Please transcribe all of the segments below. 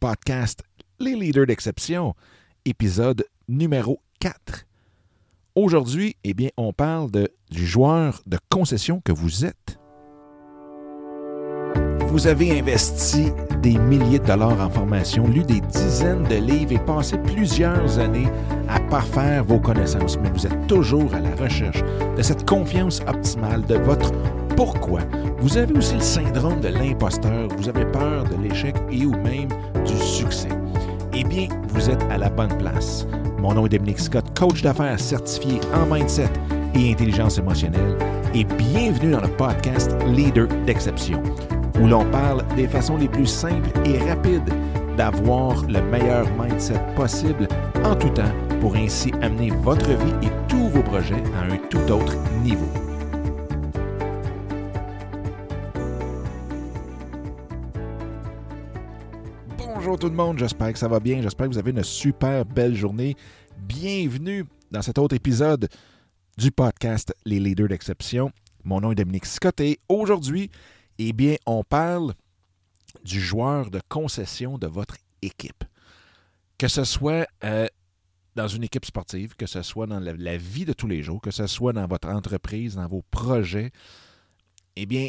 podcast Les leaders d'exception, épisode numéro 4. Aujourd'hui, eh bien, on parle du joueur de concession que vous êtes. Vous avez investi des milliers de dollars en formation, lu des dizaines de livres et passé plusieurs années à parfaire vos connaissances, mais vous êtes toujours à la recherche de cette confiance optimale de votre pourquoi? Vous avez aussi le syndrome de l'imposteur, vous avez peur de l'échec et ou même du succès. Eh bien, vous êtes à la bonne place. Mon nom est Dominique Scott, coach d'affaires certifié en mindset et intelligence émotionnelle, et bienvenue dans le podcast Leader d'exception où l'on parle des façons les plus simples et rapides d'avoir le meilleur mindset possible en tout temps pour ainsi amener votre vie et tous vos projets à un tout autre niveau. Bonjour tout le monde, j'espère que ça va bien, j'espère que vous avez une super belle journée. Bienvenue dans cet autre épisode du podcast Les leaders d'exception. Mon nom est Dominique Scott et aujourd'hui, eh bien, on parle du joueur de concession de votre équipe. Que ce soit euh, dans une équipe sportive, que ce soit dans la, la, vie de tous les jours, que ce soit dans votre entreprise, dans vos projets, eh bien,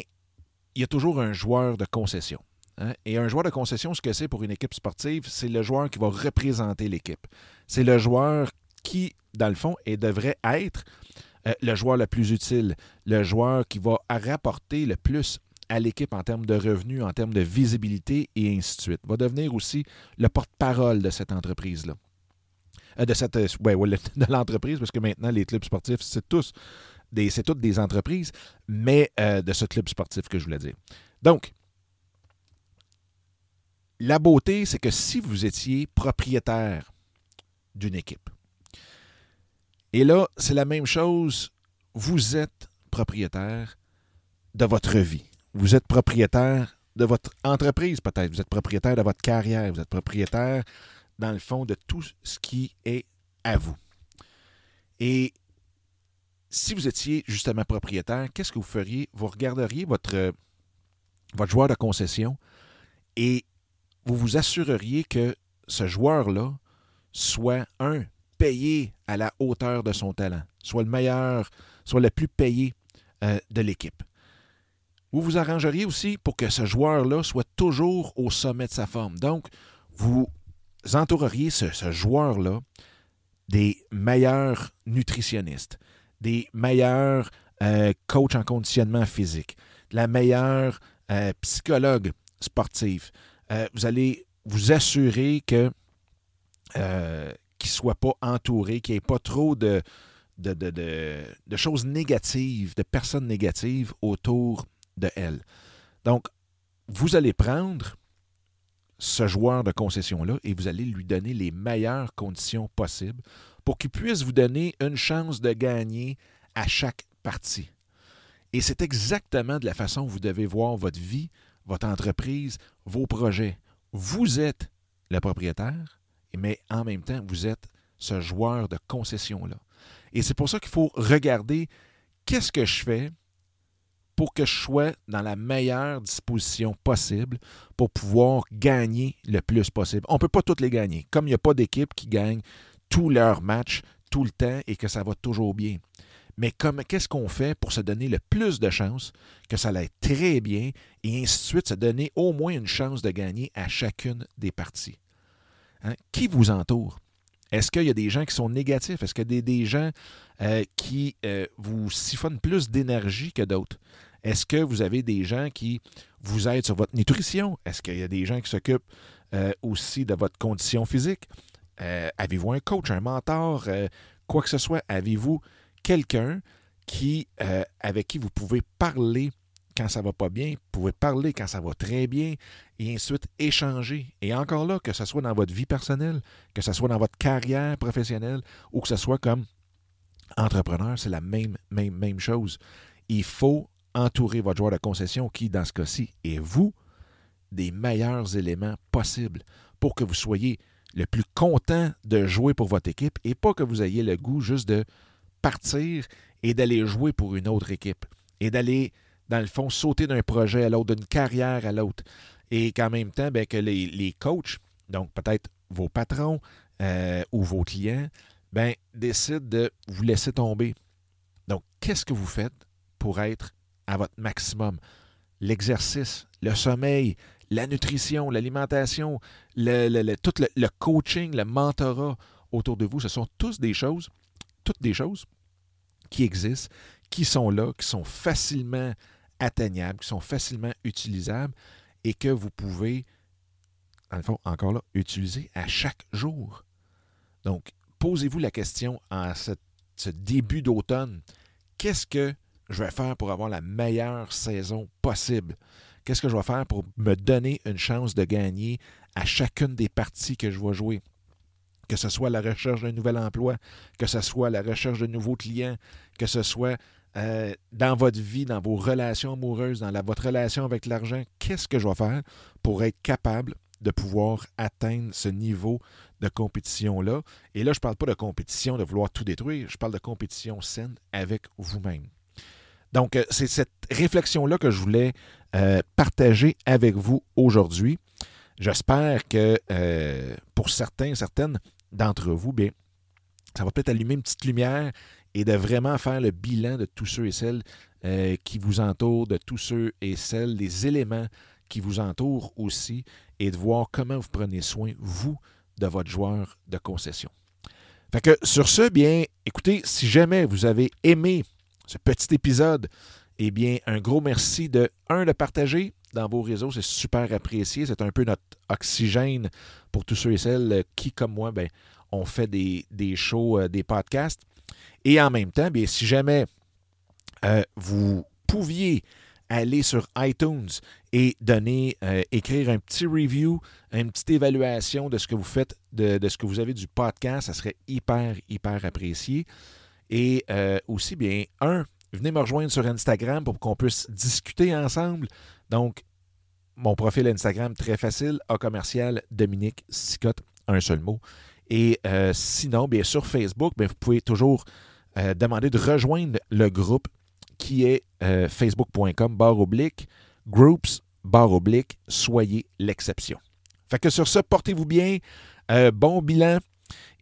il y a toujours un joueur de concession. Hein? Et un joueur de concession, ce que c'est pour une équipe sportive, c'est le joueur qui va représenter l'équipe. C'est le joueur qui, dans le fond, et devrait être euh, le joueur le plus utile, le joueur qui va rapporter le plus à l'équipe en termes de revenus, en termes de visibilité et ainsi de suite. Va devenir aussi le porte-parole de cette entreprise-là. Euh, de cette, ouais, ouais, de l'entreprise, parce que maintenant, les clubs sportifs, c'est tous des, c'est toutes des entreprises, mais euh, de ce club sportif que je voulais dire. Donc, la beauté, c'est que si vous étiez propriétaire d'une équipe, et là, c'est la même chose, vous êtes propriétaire de votre vie. Vous êtes propriétaire de votre entreprise, peut-être. Vous êtes propriétaire de votre carrière. Vous êtes propriétaire, dans le fond, de tout ce qui est à vous. Et si vous étiez justement propriétaire, qu'est-ce que vous feriez? Vous regarderiez votre, votre joueur de concession et vous vous assureriez que ce joueur-là soit, un, payé à la hauteur de son talent, soit le meilleur, soit le plus payé euh, de l'équipe. Vous vous arrangeriez aussi pour que ce joueur-là soit toujours au sommet de sa forme. Donc, vous entoureriez ce, joueur-là des meilleurs nutritionnistes, des meilleurs euh, coachs en conditionnement physique, la meilleure euh, psychologue sportive. Euh, vous allez vous assurer que euh, qu'il ne soit pas entouré, qu'il n'y ait pas trop de, choses négatives, de personnes négatives autour de elle. Donc, vous allez prendre ce joueur de concession-là et vous allez lui donner les meilleures conditions possibles pour qu'il puisse vous donner une chance de gagner à chaque partie. Et c'est exactement de la façon que vous devez voir votre vie, votre entreprise, vos projets. Vous êtes le propriétaire, mais en même temps, vous êtes ce joueur de concession-là. Et c'est pour ça qu'il faut regarder qu'est-ce que je fais pour que je sois dans la meilleure disposition possible pour pouvoir gagner le plus possible. On ne peut pas toutes les gagner. Comme il n'y a pas d'équipe qui gagne tous leurs matchs tout le temps et que ça va toujours bien. Mais qu'est-ce qu'on fait pour se donner le plus de chances que ça aille très bien et ainsi de suite, se donner au moins une chance de gagner à chacune des parties? Hein? Qui vous entoure? Est-ce qu'il y a des gens qui sont négatifs? Est-ce qu'il y a des, gens euh, qui euh, vous siphonnent plus d'énergie que d'autres? Est-ce que vous avez des gens qui vous aident sur votre nutrition? Est-ce qu'il y a des gens qui s'occupent euh, aussi de votre condition physique? Avez-vous un coach, un mentor, quoi que ce soit? Avez-vous quelqu'un qui, euh, avec qui vous pouvez parler quand ça va pas bien, vous pouvez parler quand ça va très bien, et ensuite échanger. Et encore là, que ce soit dans votre vie personnelle, que ce soit dans votre carrière professionnelle, ou que ce soit comme entrepreneur, c'est la même, même, même chose. Il faut entourer votre joueur de concession qui, dans ce cas-ci, est vous, des meilleurs éléments possibles pour que vous soyez le plus content de jouer pour votre équipe et pas que vous ayez le goût juste de partir et d'aller jouer pour une autre équipe et d'aller, dans le fond, sauter d'un projet à l'autre, d'une carrière à l'autre. Et qu'en même temps, bien, que les, coachs donc peut-être vos patrons euh, ou vos clients, ben, décident de vous laisser tomber. Donc, qu'est-ce que vous faites pour être à votre maximum? L'exercice, le sommeil, la nutrition, l'alimentation, le, tout le, coaching, le mentorat autour de vous, ce sont tous des choses, toutes des choses qui existent, qui sont là, qui sont facilement atteignables, qui sont facilement utilisables et que vous pouvez, le fond, encore là, utiliser à chaque jour. Donc, posez-vous la question en ce début d'automne, qu'est-ce que je vais faire pour avoir la meilleure saison possible? Qu'est-ce que je vais faire pour me donner une chance de gagner à chacune des parties que je vais jouer? Que ce soit la recherche d'un nouvel emploi, que ce soit la recherche de nouveaux clients, que ce soit euh, dans votre vie, dans vos relations amoureuses, dans votre relation avec l'argent, qu'est-ce que je vais faire pour être capable de pouvoir atteindre ce niveau de compétition-là? Et là, je ne parle pas de compétition, de vouloir tout détruire, je parle de compétition saine avec vous-même. Donc, euh, c'est cette réflexion-là que je voulais euh, partager avec vous aujourd'hui. J'espère que pour certains, certaines d'entre vous, bien, ça va peut-être allumer une petite lumière et de vraiment faire le bilan de tous ceux et celles euh, qui vous entourent, de tous ceux et celles, des éléments qui vous entourent aussi, et de voir comment vous prenez soin, vous, de votre joueur de concession. Fait que sur ce, bien, écoutez, si jamais vous avez aimé ce petit épisode, eh bien, un gros merci de, un, de partager dans vos réseaux, c'est super apprécié. C'est un peu notre oxygène pour tous ceux et celles qui, comme moi, ben, ont fait des, shows, euh, des podcasts. Et en même temps, bien, si jamais euh, vous pouviez aller sur iTunes et donner, euh, écrire un petit review, une petite évaluation de ce que vous faites, de, ce que vous avez du podcast, ça serait hyper, hyper apprécié. Et euh, aussi, bien, un, venez me rejoindre sur Instagram pour qu'on puisse discuter ensemble. Donc, mon profil Instagram, très facile, A commercial Dominique Sicotte, un seul mot. Et sinon, bien sur Facebook, vous pouvez toujours euh, demander de rejoindre le groupe qui est euh, facebook.com barre oblique groups barre oblique soyez l'exception. Fait que sur ce, portez-vous bien, euh, bon bilan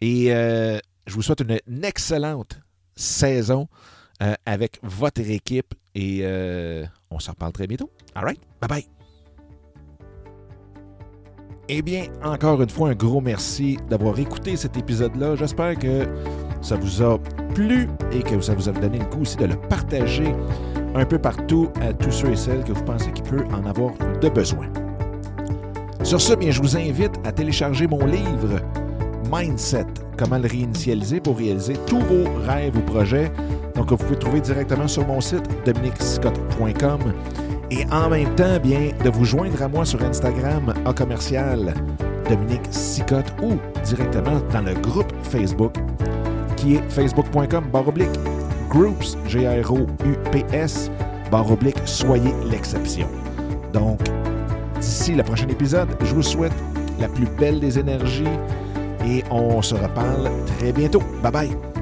et je vous souhaite une, excellente saison avec votre équipe et on se reparle très bientôt. All right, bye bye. Eh bien, encore une fois, un gros merci d'avoir écouté cet épisode-là. J'espère que ça vous a plu et que ça vous a donné le coup aussi de le partager un peu partout à tous ceux et celles que vous pensez qu'il peut en avoir de besoin. Sur ce, bien, je vous invite à télécharger mon livre Mindset, comment le réinitialiser pour réaliser tous vos rêves ou projets. Donc, vous pouvez trouver directement sur mon site dominicscott.com et en même temps, bien, de vous joindre à moi sur Instagram à commercial Dominique Sicotte ou directement dans le groupe Facebook qui est facebook.com baroblique groups, G-R-O-U-P-S, baroblique, soyez l'exception. Donc, d'ici le prochain épisode, je vous souhaite la plus belle des énergies et on se reparle très bientôt. Bye bye!